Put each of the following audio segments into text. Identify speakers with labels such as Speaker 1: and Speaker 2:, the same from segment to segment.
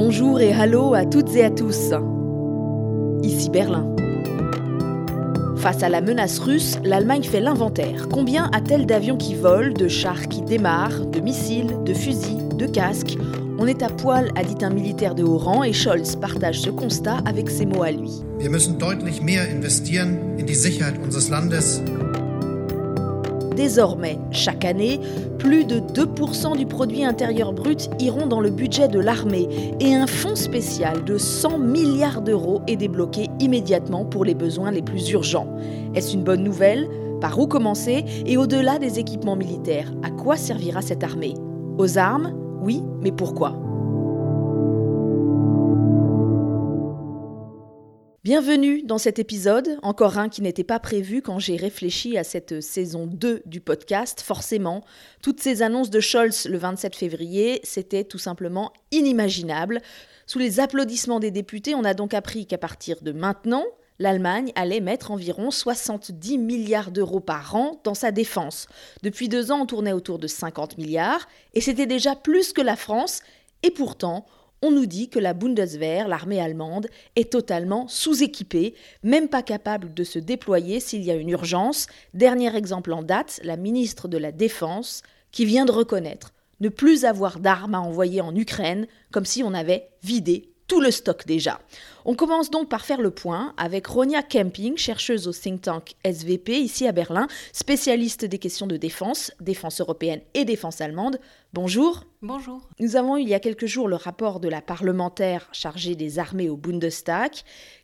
Speaker 1: Bonjour et hallo à toutes et à tous. Ici Berlin. Face à la menace russe, l'Allemagne fait l'inventaire. Combien a-t-elle d'avions qui volent, de chars qui démarrent, de missiles, de fusils, de casques? On est à poil, a dit un militaire de haut rang, et Scholz partage ce constat avec ses mots à lui.
Speaker 2: Deutlich
Speaker 1: Désormais, chaque année, plus de 2% du produit intérieur brut iront dans le budget de l'armée et un fonds spécial de 100 milliards d'euros est débloqué immédiatement pour les besoins les plus urgents. Est-ce une bonne nouvelle? Par où commencer? Et au-delà des équipements militaires, à quoi servira cette armée? Aux armes? Oui, mais pourquoi? Bienvenue dans cet épisode, encore un qui n'était pas prévu quand j'ai réfléchi à cette saison 2 du podcast. Forcément, toutes ces annonces de Scholz le 27 février, c'était tout simplement inimaginable. Sous les applaudissements des députés, on a donc appris qu'à partir de maintenant, l'Allemagne allait mettre environ 70 milliards d'euros par an dans sa défense. Depuis deux ans, on tournait autour de 50 milliards, et c'était déjà plus que la France, et pourtant, on nous dit que la Bundeswehr, l'armée allemande, est totalement sous-équipée, même pas capable de se déployer s'il y a une urgence. Dernier exemple en date, la ministre de la Défense, qui vient de reconnaître ne plus avoir d'armes à envoyer en Ukraine, comme si on avait vidé tout le stock déjà. On commence donc par faire le point avec Ronia Camping, chercheuse au think tank SVP ici à Berlin, spécialiste des questions de défense, défense européenne et défense allemande. Bonjour.
Speaker 3: Bonjour.
Speaker 1: Nous avons eu il y a quelques jours le rapport de la parlementaire chargée des armées au Bundestag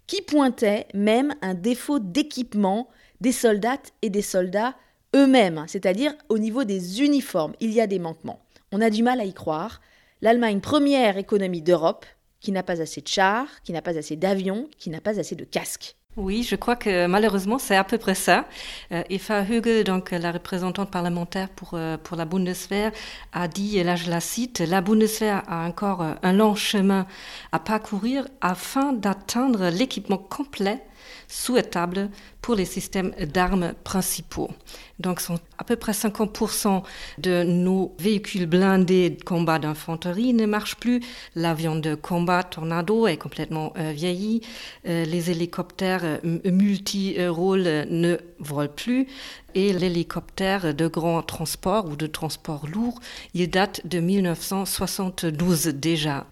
Speaker 1: qui pointait même un défaut d'équipement des soldats et des soldats eux-mêmes, c'est-à-dire au niveau des uniformes. Il y a des manquements. On a du mal à y croire. L'Allemagne, première économie d'Europe, qui n'a pas assez de chars, qui n'a pas assez d'avions, qui n'a pas assez de casques.
Speaker 3: Oui, je crois que malheureusement, c'est à peu près ça. Euh, Eva Hügel, donc la représentante parlementaire pour, euh, pour la Bundeswehr, a dit, et là je la cite, la Bundeswehr a encore un long chemin à parcourir afin d'atteindre l'équipement complet souhaitable pour les systèmes d'armes principaux. Donc, sont à peu près 50% de nos véhicules blindés de combat d'infanterie ne marchent plus. L'avion de combat Tornado est complètement euh, vieilli. Euh, les hélicoptères euh, multi-rôles ne volent plus. Et l'hélicoptère de grand transport ou de transport lourd, il date de 1972 déjà.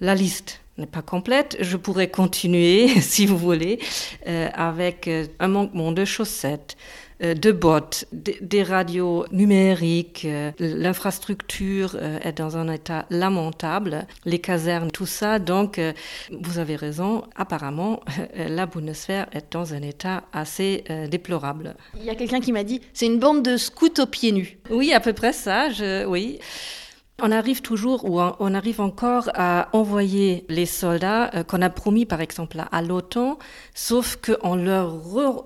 Speaker 3: La liste n'est pas complète. Je pourrais continuer, si vous voulez, euh, avec euh, un manquement de chaussettes, euh, de bottes, des radios numériques. L'infrastructure est dans un état lamentable, les casernes, tout ça. Donc, vous avez raison, apparemment, la Bundeswehr est dans un état assez déplorable.
Speaker 1: Il y a quelqu'un qui m'a dit, c'est une bande de scouts aux pieds nus.
Speaker 3: Oui, à peu près ça, je, oui. On arrive toujours ou on arrive encore à envoyer les soldats euh, qu'on a promis par exemple à l'OTAN, sauf qu'on leur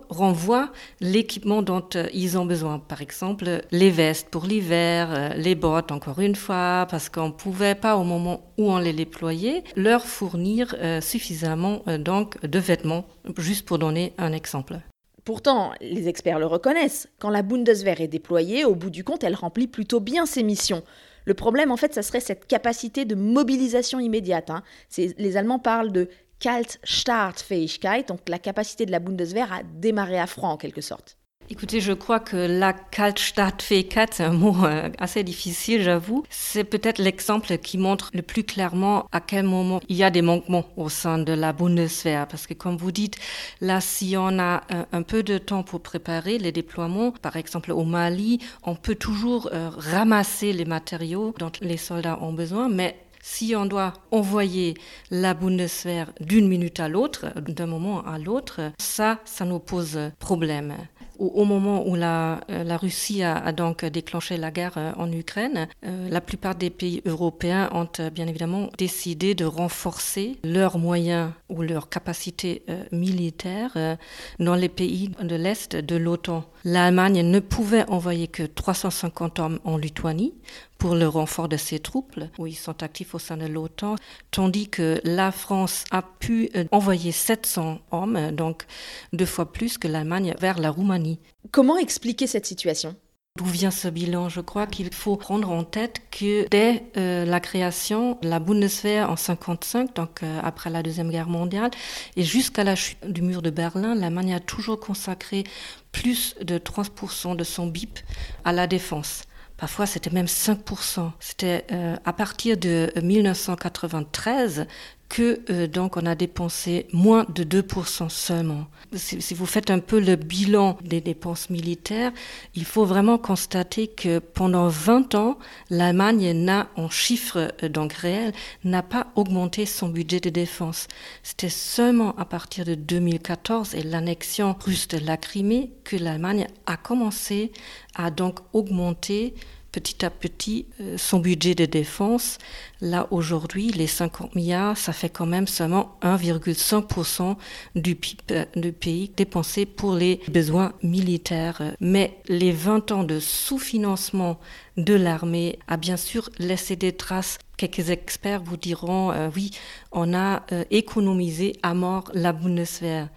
Speaker 3: renvoie l'équipement dont euh, ils ont besoin. Par exemple, les vestes pour l'hiver, euh, les bottes encore une fois, parce qu'on ne pouvait pas au moment où on les déployait leur fournir suffisamment donc de vêtements, juste pour donner un exemple.
Speaker 1: Pourtant, les experts le reconnaissent, quand la Bundeswehr est déployée, au bout du compte, elle remplit plutôt bien ses missions. Le problème, en fait, ça serait cette capacité de mobilisation immédiate. Hein. Les Allemands parlent de Kaltstartfähigkeit, donc la capacité de la Bundeswehr à démarrer à froid en quelque sorte.
Speaker 3: Écoutez, je crois que la Kaltstadtfähigkeit, c'est un mot euh, assez difficile, j'avoue. C'est peut-être l'exemple qui montre le plus clairement à quel moment il y a des manquements au sein de la Bundeswehr. Parce que comme vous dites, là, si on a euh, un, peu de temps pour préparer les déploiements, par exemple au Mali, on peut toujours euh, ramasser les matériaux dont les soldats ont besoin, mais si on doit envoyer la Bundeswehr d'une minute à l'autre, d'un moment à l'autre, ça, ça nous pose problème au, moment où la, euh, la Russie a, a, donc déclenché la guerre euh, en Ukraine, euh, la plupart des pays européens ont bien évidemment décidé de renforcer leurs moyens ou leurs capacités militaires dans les pays de l'Est de l'OTAN. L'Allemagne ne pouvait envoyer que 350 hommes en Lituanie pour le renfort de ses troupes, où ils sont actifs au sein de l'OTAN, tandis que la France a pu euh, envoyer 700 hommes, donc deux fois plus que l'Allemagne, vers la Roumanie.
Speaker 1: Comment expliquer cette situation?
Speaker 3: D'où vient ce bilan? Je crois qu'il faut prendre en tête que dès euh, la création, la Bundeswehr en 55, donc euh, après la Deuxième Guerre mondiale, et jusqu'à la chute du mur de Berlin, l'Allemagne a toujours consacré plus de 30% de son BIP à la défense. Parfois, c'était même 5%. C'était euh, à partir de 1993 que euh, donc on a dépensé moins de 2% seulement. Si, si, vous faites un peu le bilan des dépenses militaires, il faut vraiment constater que pendant 20 ans, l'Allemagne n'a, en chiffres euh, donc réels, n'a pas augmenté son budget de défense. C'était seulement à partir de 2014 et l'annexion russe de la Crimée que l'Allemagne a commencé à donc augmenter petit à petit euh, son budget de défense. Là, aujourd'hui, les 50 milliards, ça fait quand même seulement 1,5% du PIB euh, du pays dépensé pour les besoins militaires. Mais les 20 ans de sous-financement de l'armée a bien sûr laissé des traces. Quelques experts vous diront, euh, oui, on a économisé à mort la Bundeswehr.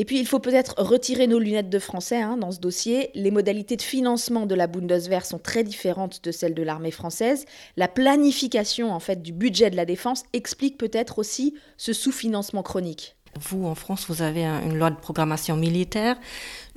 Speaker 1: Et puis, il faut peut-être retirer nos lunettes de français hein, dans ce dossier. Les modalités de financement de la Bundeswehr sont très différentes de celles de l'armée française. La planification en fait du budget de la défense explique peut-être aussi ce sous-financement chronique.
Speaker 3: Vous, en France, vous avez une loi de programmation militaire.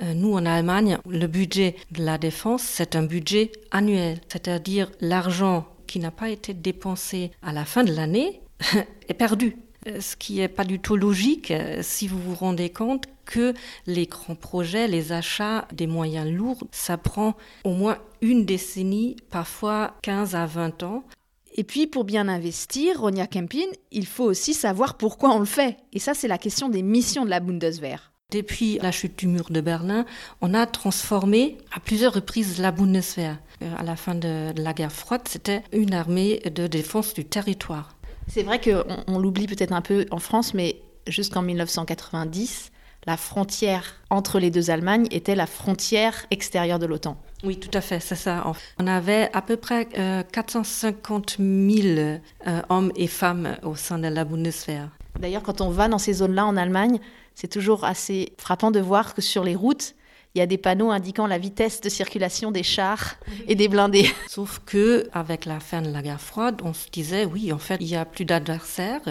Speaker 3: Euh, nous, en Allemagne, le budget de la défense, c'est un budget annuel, c'est-à-dire l'argent qui n'a pas été dépensé à la fin de l'année est perdu. Euh, ce qui n'est pas du tout logique euh, si vous vous rendez compte que les grands projets, les achats des moyens lourds, ça prend au moins une décennie, parfois 15 à 20 ans.
Speaker 1: Et puis, pour bien investir, Ronia Kempin, il faut aussi savoir pourquoi on le fait. Et ça, c'est la question des missions de la Bundeswehr.
Speaker 3: Depuis la chute du mur de Berlin, on a transformé à plusieurs reprises la Bundeswehr. Euh, à la fin de la guerre froide, c'était une armée de défense du territoire.
Speaker 1: C'est vrai qu'on on, l'oublie peut-être un peu en France, mais jusqu'en 1990, la frontière entre les deux Allemagnes était la frontière extérieure de l'OTAN.
Speaker 3: Oui, tout à fait, c'est ça. On avait à peu près euh, 450 000 euh, hommes et femmes au sein de la Bundeswehr.
Speaker 1: D'ailleurs, quand on va dans ces zones-là en Allemagne, c'est toujours assez frappant de voir que sur les routes, il y a des panneaux indiquant la vitesse de circulation des chars et des blindés.
Speaker 3: Sauf que avec la fin de la guerre froide, on se disait oui, en fait, il y a plus d'adversaires.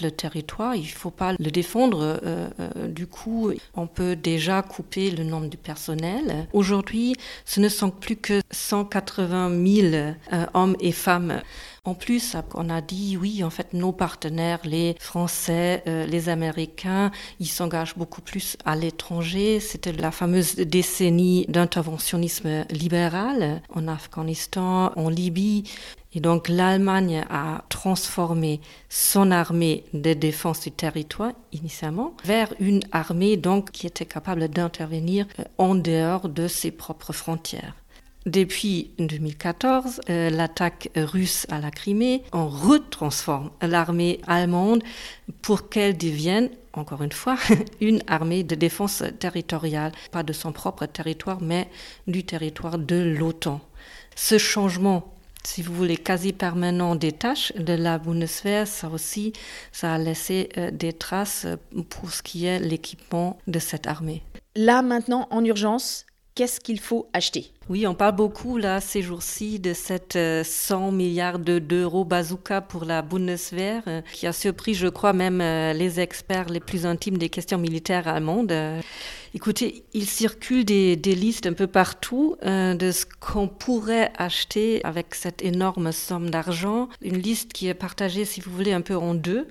Speaker 3: Le territoire, il faut pas le défendre. Euh, euh, du coup, on peut déjà couper le nombre du personnel. Aujourd'hui, ce ne sont plus que 180 000 euh, hommes et femmes en plus, on a dit oui, en fait, nos partenaires, les Français, euh, les Américains, ils s'engagent beaucoup plus à l'étranger. C'était la fameuse décennie d'interventionnisme libéral en Afghanistan, en Libye. Et donc l'Allemagne a transformé son armée de défense du territoire initialement vers une armée donc qui était capable d'intervenir euh, en dehors de ses propres frontières. Depuis 2014, euh, l'attaque russe à la Crimée, on retransforme l'armée allemande pour qu'elle devienne, encore une fois, une armée de défense territoriale, pas de son propre territoire, mais du territoire de l'OTAN. Ce changement si vous voulez, quasi permanent des tâches de la Bundeswehr, ça aussi, ça a laissé euh, des traces pour ce qui est l'équipement de cette armée.
Speaker 1: Là, maintenant, en urgence, qu'est-ce qu'il faut acheter?
Speaker 3: Oui, on parle beaucoup là ces jours-ci de cette 100 euh, milliards d'euros bazooka pour la Bundeswehr, euh, qui a surpris, je crois, même euh, les experts les plus intimes des questions militaires allemandes. Écoutez, il circule des, des, listes un peu partout de ce qu'on pourrait acheter avec cette énorme somme d'argent. Une liste qui est partagée, si vous voulez, un peu en deux.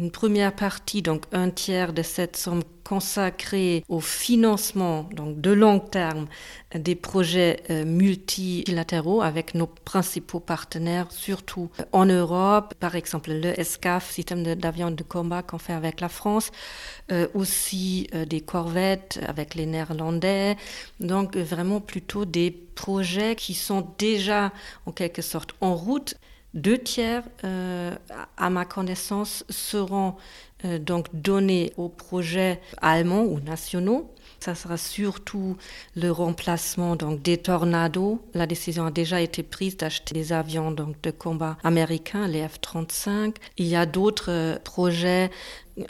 Speaker 3: Une première partie, donc un tiers de cette somme consacrée au financement donc de long terme des projets euh, multilatéraux avec nos principaux partenaires, surtout euh, en Europe, par exemple le SCAF, système d'avions de combat qu'on fait avec la France, euh, aussi des corvettes avec les Néerlandais, donc vraiment plutôt des projets qui sont déjà en quelque sorte en route deux tiers, euh, à ma connaissance, seront euh, donc donnés aux projets allemands ou nationaux. Ça sera surtout le remplacement donc des tornados. La décision a déjà été prise d'acheter des avions donc de combat américains, les F-35. Il y a d'autres euh, projets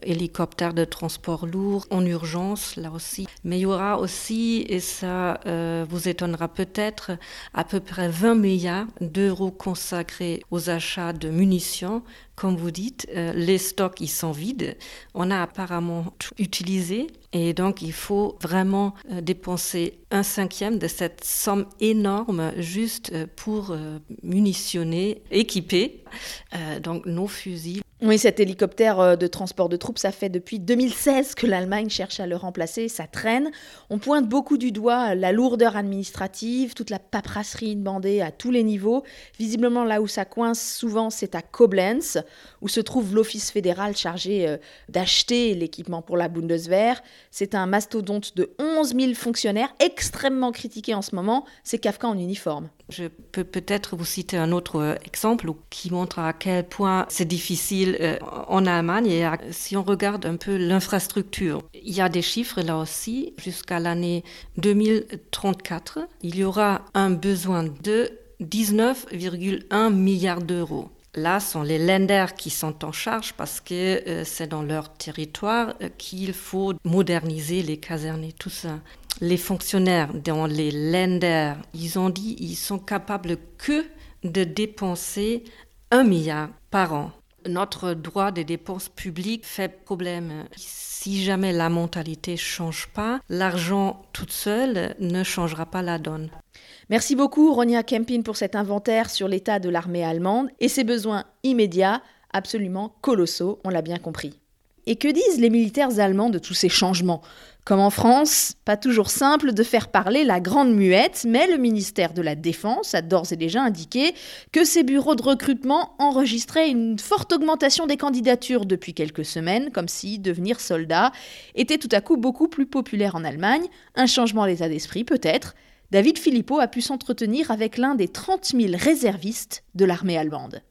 Speaker 3: hélicoptères de transport lourd en urgence, là aussi. Mais il y aura aussi, et ça euh, vous étonnera peut-être, à peu près 20 milliards d'euros consacrés aux achats de munitions comme vous dites, euh, les stocks, ils sont vides. On a apparemment tout utilisé et donc il faut vraiment euh, dépenser un cinquième de cette somme énorme juste pour munitionner, équiper donc nos fusils.
Speaker 1: Oui, cet hélicoptère euh, de transport de troupes, ça fait depuis 2016 que l'Allemagne cherche à le remplacer, ça traîne. On pointe beaucoup du doigt la lourdeur administrative, toute la paperasserie demandée à tous les niveaux. Visiblement, là où ça coince souvent, c'est à Koblenz, où se trouve l'office fédéral chargé euh, d'acheter l'équipement pour la Bundeswehr. C'est un mastodonte de 11 000 fonctionnaires, extrêmement critiqué en ce moment. C'est Kafka en uniforme.
Speaker 3: Je peux peut-être vous citer un autre euh, exemple qui montre à quel point c'est difficile euh, en Allemagne. Et si on regarde un peu l'infrastructure, il y a des chiffres là aussi. Jusqu'à l'année 2034, il y aura un besoin de 19,1 milliards d'euros. Là sont les lenders qui sont en charge parce que euh, c'est dans leur territoire qu'il faut moderniser les casernes et tout ça les fonctionnaires dans les lenders, ils ont dit qu'ils sont capables que de dépenser un milliard par an. Notre droit des dépenses publiques fait problème. Si jamais la mentalité change pas, l'argent toute seule ne changera pas la donne.
Speaker 1: Merci beaucoup Ronia Kempin pour cet inventaire sur l'état de l'armée allemande et ses besoins immédiats absolument colossaux, on l'a bien compris. Et que disent les militaires allemands de tous ces changements? Comme en France, pas toujours simple de faire parler la grande muette, mais le ministère de la Défense a d'ores et déjà indiqué que ses bureaux de recrutement enregistraient une forte augmentation des candidatures depuis quelques semaines, comme si devenir soldat était tout à coup beaucoup plus populaire en Allemagne, un changement d'état d'esprit peut-être. David Philippot a pu s'entretenir avec l'un des 30 000 réservistes de l'armée allemande.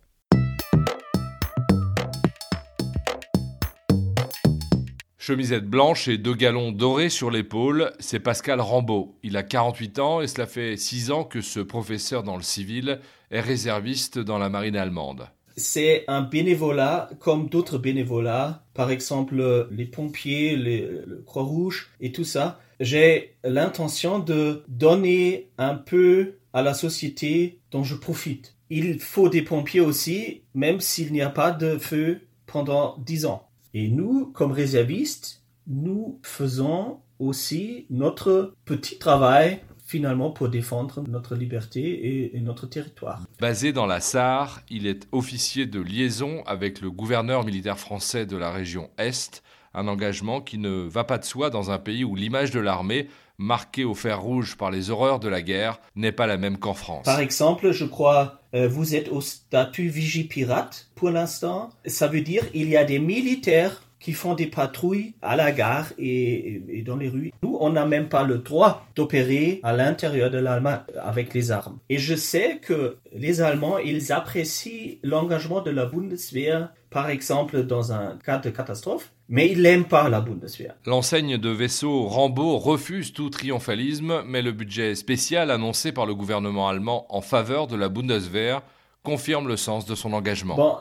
Speaker 4: Chemisette blanche et deux galons dorés sur l'épaule, c'est Pascal Rambaud. Il a 48 ans et cela fait 6 ans que ce professeur dans le civil est réserviste dans la marine allemande.
Speaker 5: C'est un bénévolat comme d'autres bénévolats, par exemple les pompiers, les, le Croix-Rouge et tout ça. J'ai l'intention de donner un peu à la société dont je profite. Il faut des pompiers aussi, même s'il n'y a pas de feu pendant 10 ans. Et nous, comme réservistes, nous faisons aussi notre petit travail finalement pour défendre notre liberté et, notre territoire.
Speaker 4: Basé dans la Sarre, il est officier de liaison avec le gouverneur militaire français de la région Est, un engagement qui ne va pas de soi dans un pays où l'image de l'armée, marquée au fer rouge par les horreurs de la guerre, n'est pas la même qu'en France.
Speaker 5: Par exemple, je crois, vous êtes au statut vigipirate pour l'instant. Ça veut dire il y a des militaires qui font des patrouilles à la gare et, dans les rues. Nous, on n'a même pas le droit d'opérer à l'intérieur de l'Allemagne avec les armes. Et je sais que les Allemands, ils apprécient l'engagement de la Bundeswehr, par exemple, dans un cas de catastrophe, mais ils n'aiment pas la Bundeswehr.
Speaker 4: L'enseigne de vaisseau Rambo refuse tout triomphalisme, mais le budget spécial annoncé par le gouvernement allemand en faveur de la Bundeswehr confirme le sens de son engagement.
Speaker 5: Bon,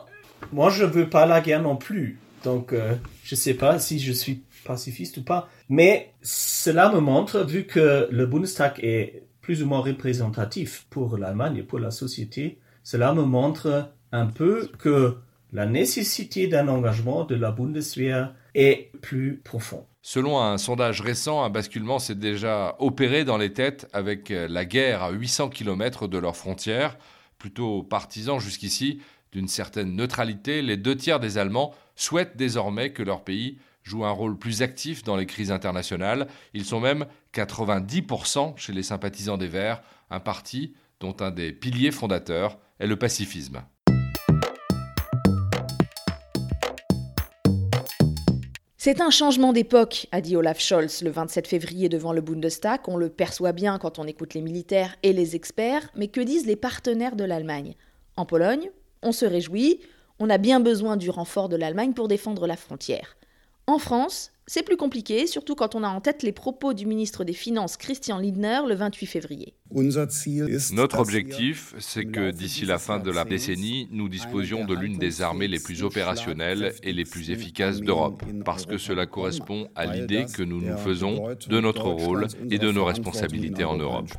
Speaker 5: moi je veux pas la guerre non plus. Donc, euh, je ne sais pas si je suis pacifiste ou pas. Mais cela me montre, vu que le Bundestag est plus ou moins représentatif pour l'Allemagne et pour la société, cela me montre un peu que la nécessité d'un engagement de la Bundeswehr est plus profond.
Speaker 4: Selon un sondage récent, un basculement s'est déjà opéré dans les têtes avec la guerre à 800 km de leurs frontières. Plutôt partisans jusqu'ici d'une certaine neutralité, les deux tiers des Allemands souhaitent désormais que leur pays joue un rôle plus actif dans les crises internationales. Ils sont même 90% chez les sympathisants des Verts, un parti dont un des piliers fondateurs est le pacifisme.
Speaker 1: C'est un changement d'époque, a dit Olaf Scholz le 27 février devant le Bundestag. On le perçoit bien quand on écoute les militaires et les experts, mais que disent les partenaires de l'Allemagne? En Pologne, on se réjouit, on a bien besoin du renfort de l'Allemagne pour défendre la frontière. En France, c'est plus compliqué, surtout quand on a en tête les propos du ministre des Finances Christian Lindner le 28 février.
Speaker 4: Notre objectif, c'est que d'ici la fin de la décennie, nous disposions de l'une des armées les plus opérationnelles et les plus efficaces d'Europe, parce que cela correspond à l'idée que nous nous faisons de notre rôle et de nos responsabilités en Europe.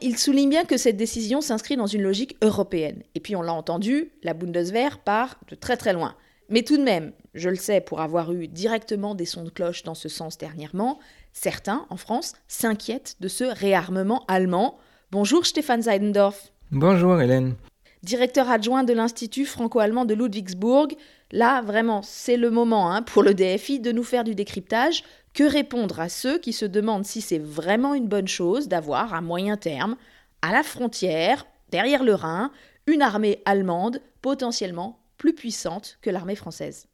Speaker 1: Il souligne bien que cette décision s'inscrit dans une logique européenne. Et puis on l'a entendu, la Bundeswehr part de très très loin. Mais tout de même, je le sais pour avoir eu directement des sons de cloche dans ce sens dernièrement, certains, en France, s'inquiètent de ce réarmement allemand. Bonjour Stéphane Seidendorf.
Speaker 6: Bonjour Hélène.
Speaker 1: Directeur adjoint de l'Institut franco-allemand de Ludwigsburg. Là, vraiment, c'est le moment hein, pour le DFI de nous faire du décryptage. Que répondre à ceux qui se demandent si c'est vraiment une bonne chose d'avoir, à moyen terme, à la frontière, derrière le Rhin, une armée allemande potentiellement plus puissante que l'armée française.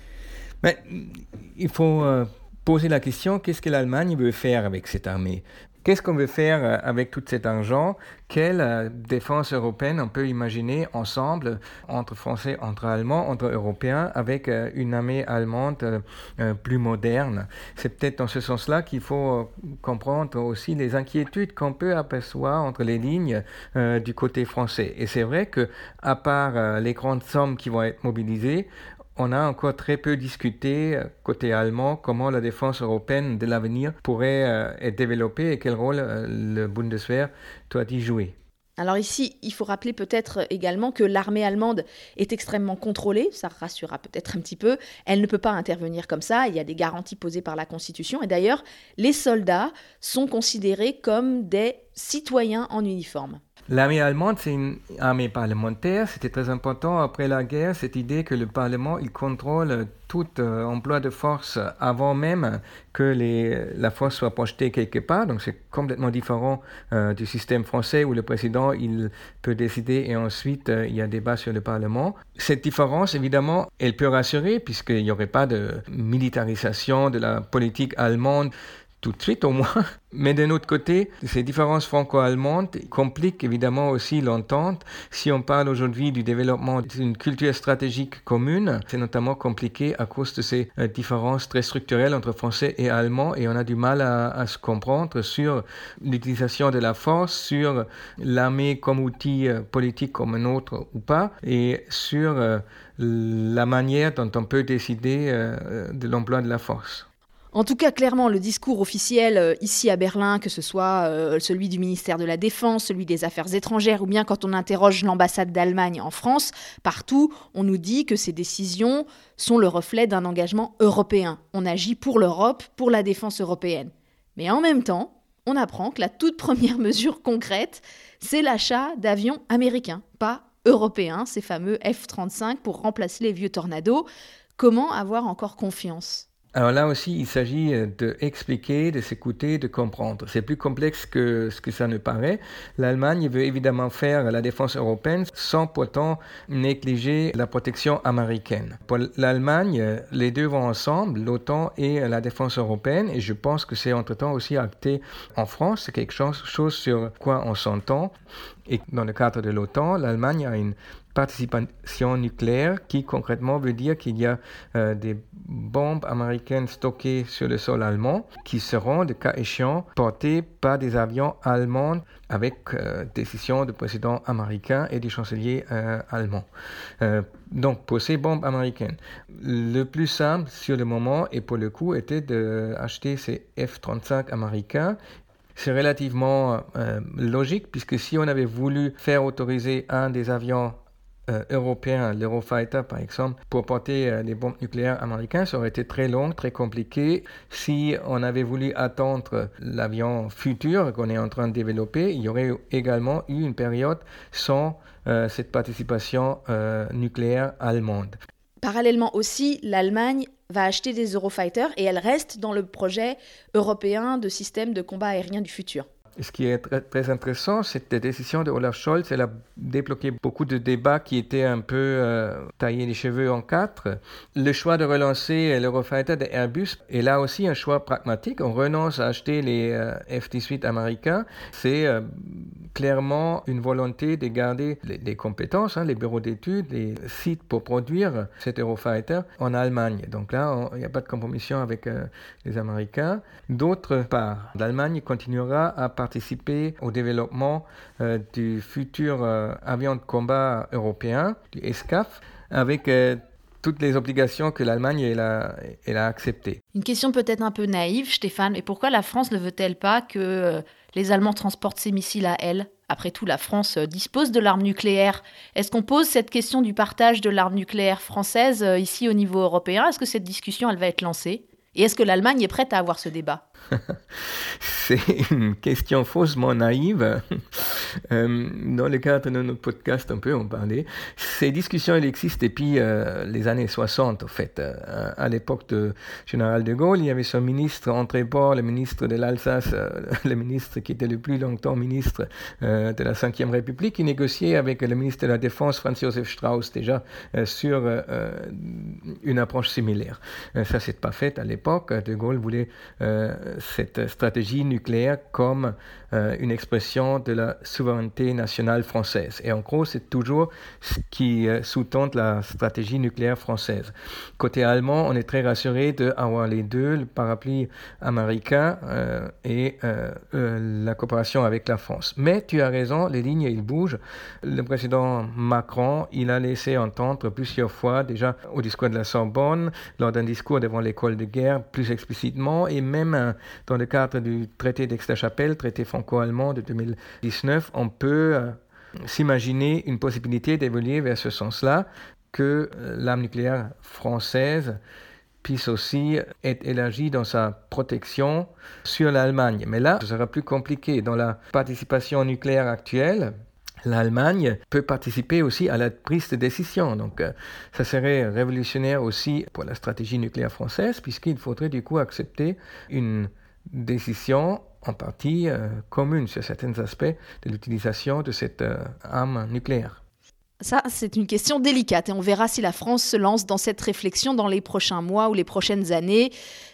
Speaker 6: Mais il faut euh, poser la question, qu'est-ce que l'Allemagne veut faire avec cette armée? Qu'est-ce qu'on veut faire euh, avec tout cet argent? Quelle euh, défense européenne on peut imaginer ensemble, entre Français, entre Allemands, entre Européens, avec une armée allemande plus moderne? C'est peut-être dans ce sens-là qu'il faut comprendre aussi les inquiétudes qu'on peut apercevoir entre les lignes du côté français. Et c'est vrai que, à part les grandes sommes qui vont être mobilisées, on a encore très peu discuté euh, côté allemand comment la défense européenne de l'avenir pourrait euh, être développée et quel rôle euh, le Bundeswehr doit y jouer.
Speaker 1: Alors ici, il faut rappeler peut-être également que l'armée allemande est extrêmement contrôlée, ça rassurera peut-être un petit peu, elle ne peut pas intervenir comme ça, il y a des garanties posées par la Constitution, et d'ailleurs, les soldats sont considérés comme des citoyens en uniforme.
Speaker 6: L'armée allemande, c'est une armée parlementaire. C'était très important après la guerre, cette idée que le Parlement, il contrôle tout euh, emploi de force avant même que les, la force soit projetée quelque part. Donc c'est complètement différent euh, du système français où le président, il peut décider et ensuite euh, il y a débat sur le Parlement. Cette différence, évidemment, elle peut rassurer puisqu'il n'y aurait pas de militarisation de la politique allemande tout de suite au moins. Mais d'un autre côté, ces différences franco-allemandes compliquent évidemment aussi l'entente. Si on parle aujourd'hui du développement d'une culture stratégique commune, c'est notamment compliqué à cause de ces euh, différences très structurelles entre français et allemand et on a du mal à, se comprendre sur l'utilisation de la force, sur l'armée comme outil euh, politique comme un autre ou pas et sur euh, la manière dont on peut décider de l'emploi de la force.
Speaker 1: En tout cas, clairement, le discours officiel euh, ici à Berlin, que ce soit euh, celui du ministère de la Défense, celui des Affaires étrangères, ou bien quand on interroge l'ambassade d'Allemagne en France, partout, on nous dit que ces décisions sont le reflet d'un engagement européen. On agit pour l'Europe, pour la défense européenne. Mais en même temps, on apprend que la toute première mesure concrète, c'est l'achat d'avions américains, pas européens, ces fameux F-35 pour remplacer les vieux tornados. Comment avoir encore confiance?
Speaker 6: Alors là aussi, il s'agit euh, d'expliquer, de s'écouter, de comprendre. C'est plus complexe que ce que ça ne paraît. L'Allemagne veut évidemment faire la défense européenne sans pourtant négliger la protection américaine. Pour l'Allemagne, euh, les deux vont ensemble, l'OTAN et la défense européenne, et je pense que c'est entre-temps aussi acté en France. C'est quelque chose sur quoi on s'entend. Et dans le cadre de l'OTAN, l'Allemagne a une participation nucléaire qui concrètement veut dire qu'il y a euh, des bombes américaines stockées sur le sol allemand qui seront, de cas échéant, portées par des avions allemands avec euh, décision du président américain et du chancelier euh, allemand. donc pour ces bombes américaines, le plus simple sur le moment et pour le coup était d'acheter ces F-35 américains c'est relativement logique puisque si on avait voulu faire autoriser un des avions euh, européen, l'Eurofighter par exemple, pour porter euh, les bombes nucléaires américaines, ça aurait été très long, très compliqué. Si on avait voulu attendre l'avion futur qu'on est en train de développer, il y aurait également eu une période sans euh, cette participation nucléaire allemande.
Speaker 1: Parallèlement aussi, l'Allemagne va acheter des Eurofighters et elle reste dans le projet européen de système de combat aérien du futur.
Speaker 6: Ce qui est très, intéressant, cette décision de Olaf Scholz, elle a débloqué beaucoup de débats qui étaient un peu euh, taillés les cheveux en quatre. Le choix de relancer l'Eurofighter de Airbus est là aussi un choix pragmatique. On renonce à acheter les euh, F-18 américains. C'est euh, clairement une volonté de garder les, compétences, hein, les bureaux d'études, les sites pour produire cet Eurofighter en Allemagne. Donc là, il n'y a pas de compromission avec les Américains. D'autre part, l'Allemagne continuera à participer au développement euh, du futur euh, avion de combat européen, du ESCAF, avec euh, toutes les obligations que l'Allemagne a, elle a acceptées.
Speaker 1: Une question peut-être un peu naïve, Stéphane, mais pourquoi la France ne veut-elle pas que les Allemands transportent ces missiles à elle? Après tout, la France dispose de l'arme nucléaire. Est-ce qu'on pose cette question du partage de l'arme nucléaire française ici au niveau européen? Est-ce que cette discussion, elle va être lancée? Et est-ce que l'Allemagne est prête à avoir ce débat?
Speaker 6: Une question faussement naïve. Euh, dans le cadre de notre podcast, on peut en parler. Ces discussions, elles existent depuis euh, les années 60, en fait. Euh, à l'époque de Général de Gaulle, il y avait son ministre André Bord, le ministre de l'Alsace, le ministre qui était le plus longtemps ministre de la Ve République, qui négociait avec le ministre de la Défense, Franz-Josef Strauss, déjà sur une approche similaire. ça, c'est pas fait à l'époque. De Gaulle voulait cette stratégie nucléaire comme euh, une expression de la souveraineté nationale française. Et en gros, c'est toujours ce qui euh, sous-tend la stratégie nucléaire française. Côté allemand, on est très rassuré d'avoir les deux, le parapluie américain euh, et la coopération avec la France. Mais tu as raison, les lignes, ils bougent. Le président Macron, il a laissé entendre plusieurs fois, déjà au discours de la Sorbonne, lors d'un discours devant l'école de guerre, plus explicitement, et même dans le cadre du traité d'Aix-la-Chapelle, traité franco-allemand de 2019, on peut euh, s'imaginer une possibilité d'évoluer vers ce sens-là, que euh, l'arme nucléaire française puisse aussi être élargie dans sa protection sur l'Allemagne. Mais là, ce sera plus compliqué. Dans la participation nucléaire actuelle, l'Allemagne peut participer aussi à la prise de décision. Donc, euh, ça serait révolutionnaire aussi pour la stratégie nucléaire française, puisqu'il faudrait du coup accepter une décision en partie euh, commune sur certains aspects de l'utilisation de cette euh, arme nucléaire.
Speaker 1: Ça, c'est une question délicate et on verra si la France se lance dans cette réflexion dans les prochains mois ou les prochaines années.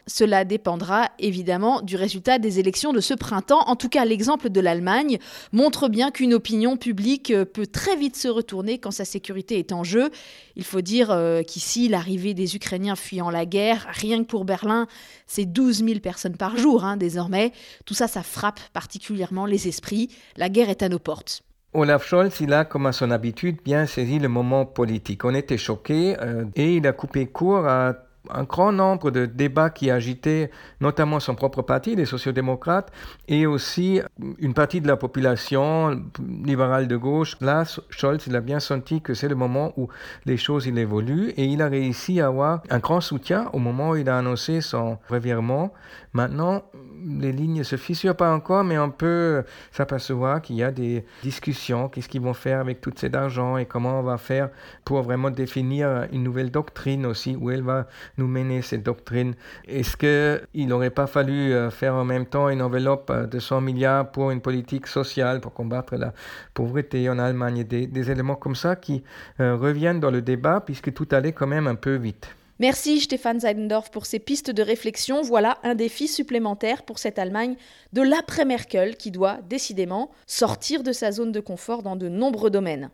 Speaker 1: Cela dépendra évidemment du résultat des élections de ce printemps. En tout cas, l'exemple de l'Allemagne montre bien qu'une opinion publique euh, peut très vite se retourner quand sa sécurité est en jeu. Il faut dire euh, qu'ici, l'arrivée des Ukrainiens fuyant la guerre, rien que pour Berlin, c'est 12 000 personnes par jour hein, désormais. Tout ça, ça frappe particulièrement les esprits. La guerre est à nos portes.
Speaker 6: Olaf Scholz, il a, comme à son habitude, bien saisi le moment politique. On était choqués euh, et il a coupé court à un grand nombre de débats qui agitaient notamment son propre parti, les sociodémocrates, et aussi une partie de la population libérale de gauche. Là, Scholz, il a bien senti que c'est le moment où les choses évoluent et il a réussi à avoir un grand soutien au moment où il a annoncé son revirement. Maintenant, les lignes ne se fissurent pas encore, mais on peut s'apercevoir qu'il y a des discussions. Qu'est-ce qu'ils vont faire avec tout cet argent et comment on va faire pour vraiment définir une nouvelle doctrine aussi, où elle va nous mener cette doctrine. Est-ce qu'il n'aurait pas fallu euh, faire en même temps une enveloppe de 100 milliards pour une politique sociale, pour combattre la pauvreté en Allemagne, des, des éléments comme ça qui euh, reviennent dans le débat, puisque tout allait quand même un peu vite.
Speaker 1: Merci Stéphane Seidendorf pour ces pistes de réflexion. Voilà un défi supplémentaire pour cette Allemagne de l'après-Merkel qui doit décidément sortir de sa zone de confort dans de nombreux domaines.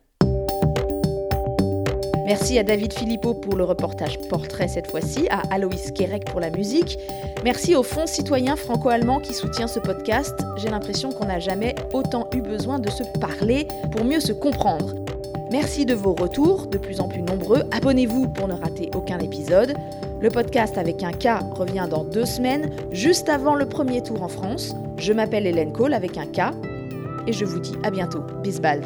Speaker 1: Merci à David Philippot pour le reportage portrait cette fois-ci, à Aloïs Kerek pour la musique. Merci au Fonds citoyen franco-allemand qui soutient ce podcast. J'ai l'impression qu'on n'a jamais autant eu besoin de se parler pour mieux se comprendre. Merci de vos retours, de plus en plus nombreux. Abonnez-vous pour ne rater aucun épisode. Le podcast avec un K revient dans deux semaines, juste avant le premier tour en France. Je m'appelle Hélène Cole avec un K et je vous dis à bientôt. Bis bald.